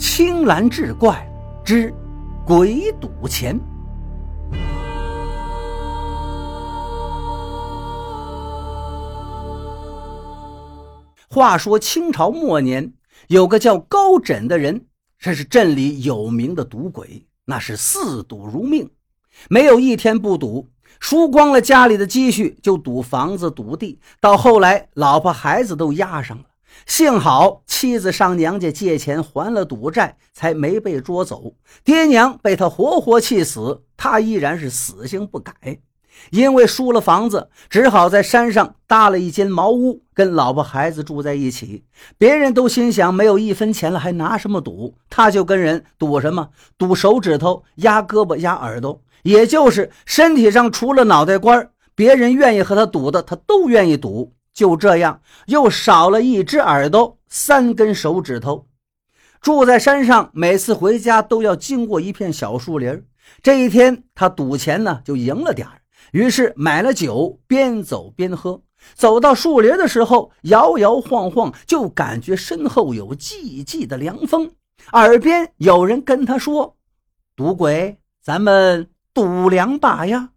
青蓝志怪之鬼赌钱。话说清朝末年，有个叫高枕的人，这是镇里有名的赌鬼，那是嗜赌如命，没有一天不赌，输光了家里的积蓄就赌房子、赌地，到后来老婆孩子都押上了。幸好妻子上娘家借钱还了赌债，才没被捉走。爹娘被他活活气死，他依然是死性不改。因为输了房子，只好在山上搭了一间茅屋，跟老婆孩子住在一起。别人都心想，没有一分钱了，还拿什么赌？他就跟人赌什么？赌手指头、压胳膊、压耳朵，也就是身体上除了脑袋瓜，别人愿意和他赌的，他都愿意赌。就这样，又少了一只耳朵，三根手指头。住在山上，每次回家都要经过一片小树林。这一天，他赌钱呢，就赢了点于是买了酒，边走边喝。走到树林的时候，摇摇晃晃，就感觉身后有寂寂的凉风，耳边有人跟他说：“赌鬼，咱们赌两把呀。”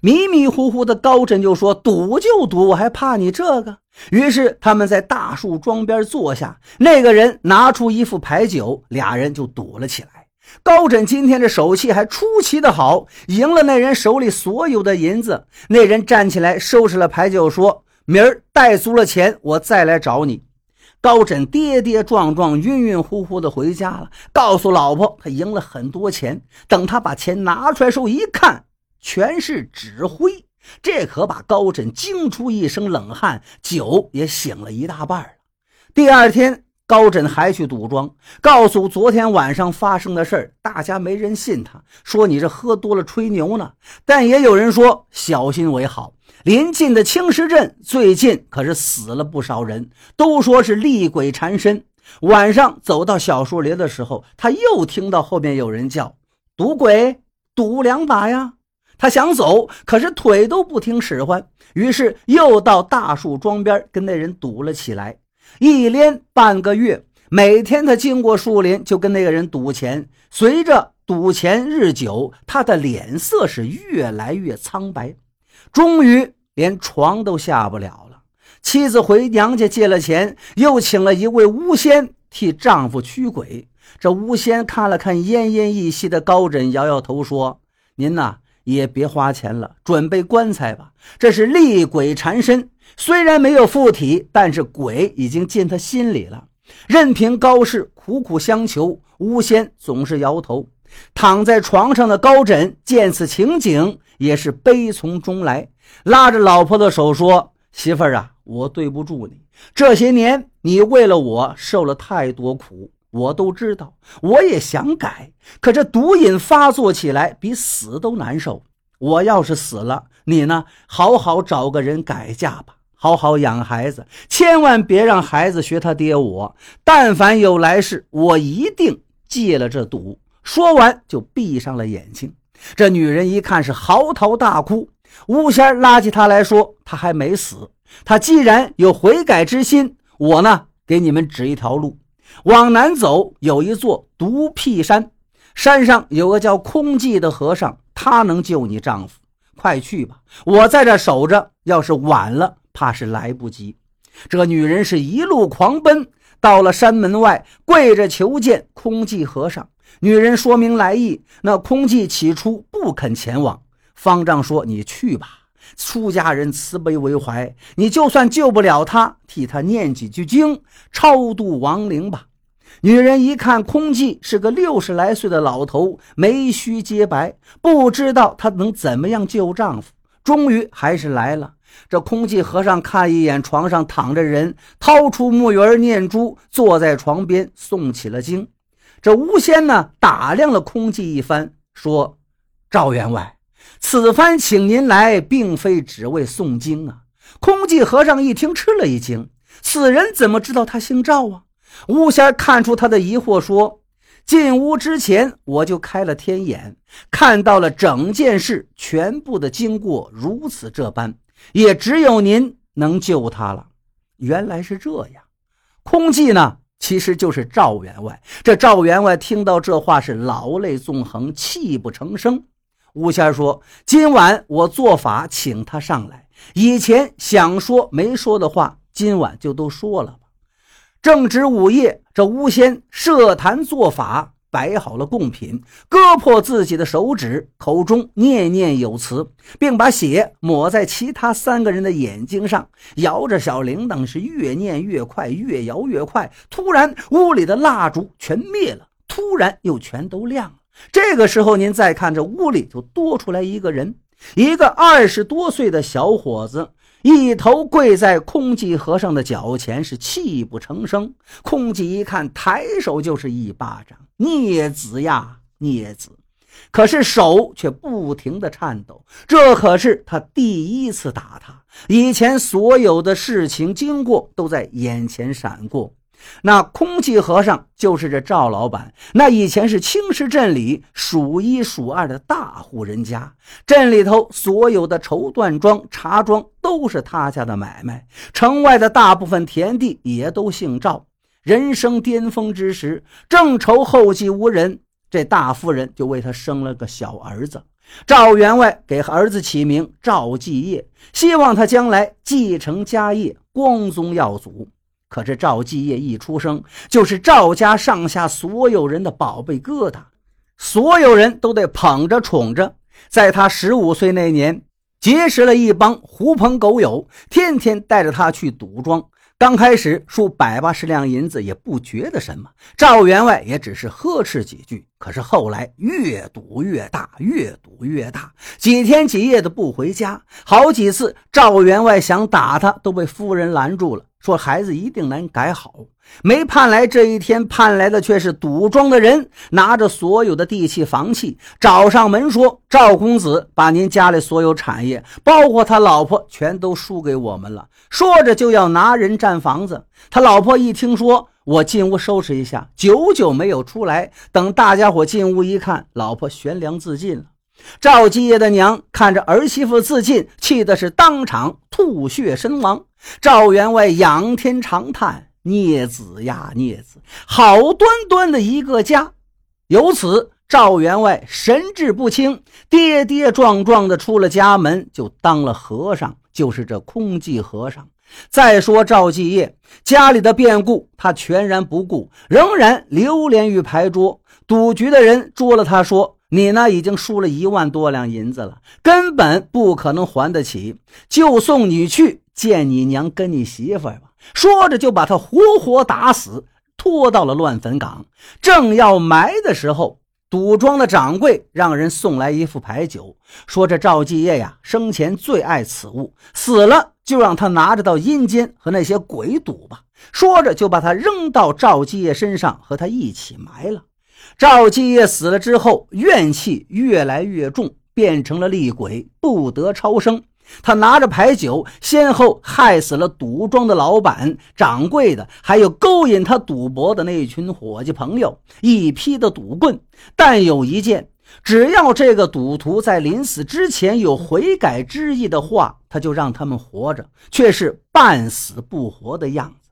迷迷糊糊的高枕就说：“赌就赌，我还怕你这个？”于是他们在大树桩边坐下，那个人拿出一副牌九，俩人就赌了起来。高枕今天这手气还出奇的好，赢了那人手里所有的银子。那人站起来收拾了牌九，说：“明儿带足了钱，我再来找你。”高枕跌跌撞撞、晕晕乎乎的回家了，告诉老婆他赢了很多钱。等他把钱拿出来时候，一看。全是纸灰，这可把高枕惊出一身冷汗，酒也醒了一大半了。第二天，高枕还去赌庄，告诉昨天晚上发生的事儿，大家没人信他，说你这喝多了吹牛呢。但也有人说小心为好。临近的青石镇最近可是死了不少人，都说是厉鬼缠身。晚上走到小树林的时候，他又听到后面有人叫：“赌鬼，赌两把呀！”他想走，可是腿都不听使唤，于是又到大树桩边跟那人赌了起来。一连半个月，每天他经过树林就跟那个人赌钱。随着赌钱日久，他的脸色是越来越苍白，终于连床都下不了了。妻子回娘家借了钱，又请了一位巫仙替丈夫驱鬼。这巫仙看了看奄奄一息的高枕，摇摇头说：“您呐。”也别花钱了，准备棺材吧。这是厉鬼缠身，虽然没有附体，但是鬼已经进他心里了。任凭高氏苦苦相求，巫仙总是摇头。躺在床上的高枕见此情景，也是悲从中来，拉着老婆的手说：“媳妇儿啊，我对不住你。这些年你为了我受了太多苦。”我都知道，我也想改，可这毒瘾发作起来比死都难受。我要是死了，你呢？好好找个人改嫁吧，好好养孩子，千万别让孩子学他爹我。但凡有来世，我一定戒了这毒。说完就闭上了眼睛。这女人一看是嚎啕大哭，巫仙拉起她来说：“她还没死，她既然有悔改之心，我呢，给你们指一条路。”往南走，有一座独辟山，山上有个叫空寂的和尚，他能救你丈夫。快去吧，我在这守着。要是晚了，怕是来不及。这女人是一路狂奔，到了山门外，跪着求见空寂和尚。女人说明来意，那空寂起初不肯前往。方丈说：“你去吧。”出家人慈悲为怀，你就算救不了他，替他念几句经，超度亡灵吧。女人一看，空寂是个六十来岁的老头，眉须皆白，不知道他能怎么样救丈夫。终于还是来了。这空寂和尚看一眼床上躺着人，掏出木鱼念珠，坐在床边诵起了经。这巫仙呢，打量了空寂一番，说：“赵员外。”此番请您来，并非只为诵经啊！空寂和尚一听，吃了一惊：此人怎么知道他姓赵啊？巫仙看出他的疑惑，说：“进屋之前，我就开了天眼，看到了整件事全部的经过，如此这般，也只有您能救他了。”原来是这样，空寂呢其实就是赵员外。这赵员外听到这话是老泪纵横，泣不成声。吴仙说：“今晚我做法请他上来，以前想说没说的话，今晚就都说了吧。”正值午夜，这吴仙设坛做法。摆好了贡品，割破自己的手指，口中念念有词，并把血抹在其他三个人的眼睛上，摇着小铃铛，是越念越快，越摇越快。突然，屋里的蜡烛全灭了，突然又全都亮了。这个时候，您再看这屋里就多出来一个人，一个二十多岁的小伙子。一头跪在空寂和尚的脚前，是泣不成声。空寂一看，抬手就是一巴掌：“孽子呀，孽子！”可是手却不停的颤抖。这可是他第一次打他，以前所有的事情经过都在眼前闪过。那空气和尚就是这赵老板，那以前是青石镇里数一数二的大户人家，镇里头所有的绸缎庄、茶庄都是他家的买卖，城外的大部分田地也都姓赵。人生巅峰之时，正愁后继无人，这大夫人就为他生了个小儿子。赵员外给儿子起名赵继业，希望他将来继承家业，光宗耀祖。可是赵继业一出生就是赵家上下所有人的宝贝疙瘩，所有人都得捧着宠着。在他十五岁那年，结识了一帮狐朋狗友，天天带着他去赌庄。刚开始输百八十两银子也不觉得什么，赵员外也只是呵斥几句。可是后来越赌越大，越赌越大，几天几夜的不回家，好几次赵员外想打他，都被夫人拦住了。说孩子一定能改好，没盼来这一天，盼来的却是赌庄的人拿着所有的地契房契找上门说：“赵公子把您家里所有产业，包括他老婆，全都输给我们了。”说着就要拿人占房子。他老婆一听说，我进屋收拾一下，久久没有出来。等大家伙进屋一看，老婆悬梁自尽了。赵继业的娘看着儿媳妇自尽，气的是当场吐血身亡。赵员外仰天长叹：“孽子呀，孽子！好端端的一个家，由此赵员外神志不清，跌跌撞撞的出了家门，就当了和尚，就是这空寂和尚。再说赵继业家里的变故，他全然不顾，仍然流连于牌桌。赌局的人捉了他，说。”你呢？已经输了一万多两银子了，根本不可能还得起。就送你去见你娘跟你媳妇吧。说着就把他活活打死，拖到了乱坟岗。正要埋的时候，赌庄的掌柜让人送来一副牌九，说这赵继业呀，生前最爱此物，死了就让他拿着到阴间和那些鬼赌吧。说着就把他扔到赵继业身上，和他一起埋了。赵继业死了之后，怨气越来越重，变成了厉鬼，不得超生。他拿着牌九，先后害死了赌庄的老板、掌柜的，还有勾引他赌博的那群伙计朋友，一批的赌棍。但有一件，只要这个赌徒在临死之前有悔改之意的话，他就让他们活着，却是半死不活的样子。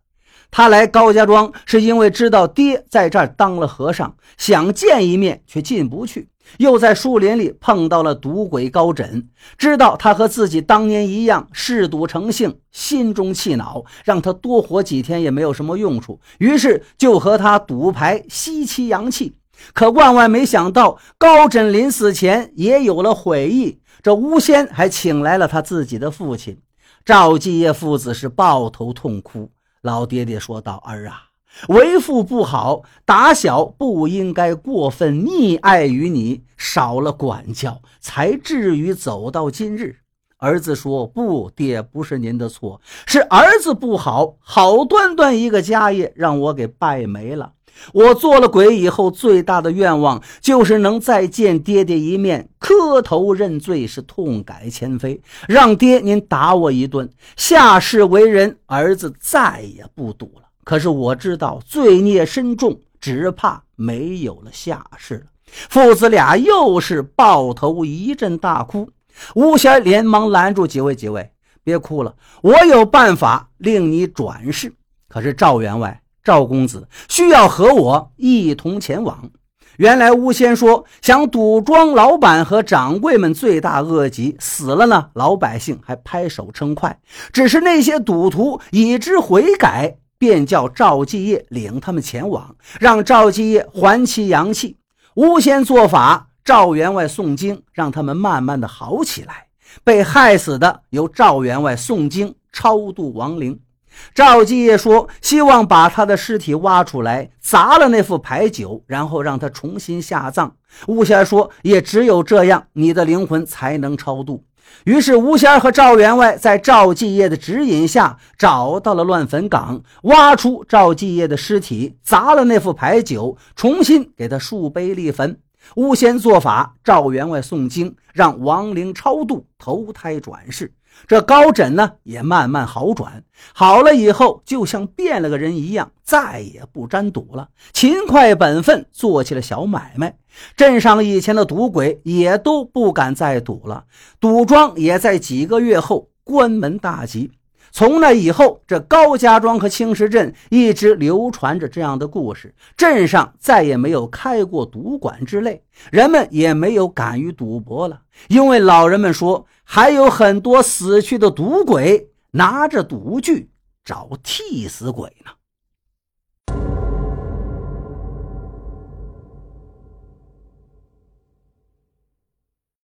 他来高家庄是因为知道爹在这儿当了和尚，想见一面却进不去。又在树林里碰到了赌鬼高枕，知道他和自己当年一样嗜赌成性，心中气恼，让他多活几天也没有什么用处，于是就和他赌牌吸其阳气。可万万没想到，高枕临死前也有了悔意。这巫仙还请来了他自己的父亲赵继业父子，是抱头痛哭。老爹爹说道：“儿啊，为父不好，打小不应该过分溺爱于你，少了管教，才至于走到今日。”儿子说：“不，爹，不是您的错，是儿子不好，好端端一个家业让我给败没了。我做了鬼以后，最大的愿望就是能再见爹爹一面，磕头认罪，是痛改前非，让爹您打我一顿。下世为人，儿子再也不赌了。可是我知道罪孽深重，只怕没有了下世了。父子俩又是抱头一阵大哭。吴仙连忙拦住几位：“几位别哭了，我有办法令你转世。”可是赵员外。赵公子需要和我一同前往。原来巫仙说想赌庄老板和掌柜们罪大恶极，死了呢，老百姓还拍手称快。只是那些赌徒已知悔改，便叫赵继业领他们前往，让赵继业还其阳气。巫仙做法，赵员外诵经，让他们慢慢的好起来。被害死的由赵员外诵经超度亡灵。赵继业说：“希望把他的尸体挖出来，砸了那副牌九，然后让他重新下葬。”吴仙说：“也只有这样，你的灵魂才能超度。”于是，吴仙和赵员外在赵继业的指引下，找到了乱坟岗，挖出赵继业的尸体，砸了那副牌九，重新给他树碑立坟。巫仙做法，赵员外诵经，让亡灵超度，投胎转世。这高枕呢，也慢慢好转。好了以后，就像变了个人一样，再也不沾赌了，勤快本分，做起了小买卖。镇上以前的赌鬼也都不敢再赌了，赌庄也在几个月后关门大吉。从那以后，这高家庄和青石镇一直流传着这样的故事。镇上再也没有开过赌馆之类，人们也没有敢于赌博了，因为老人们说，还有很多死去的赌鬼拿着赌具找替死鬼呢。